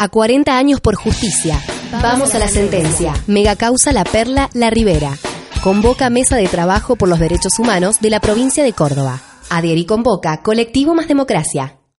A 40 años por justicia. Vamos a la sentencia. Mega causa La Perla La Ribera. Convoca mesa de trabajo por los derechos humanos de la provincia de Córdoba. Adhiere y convoca Colectivo Más Democracia.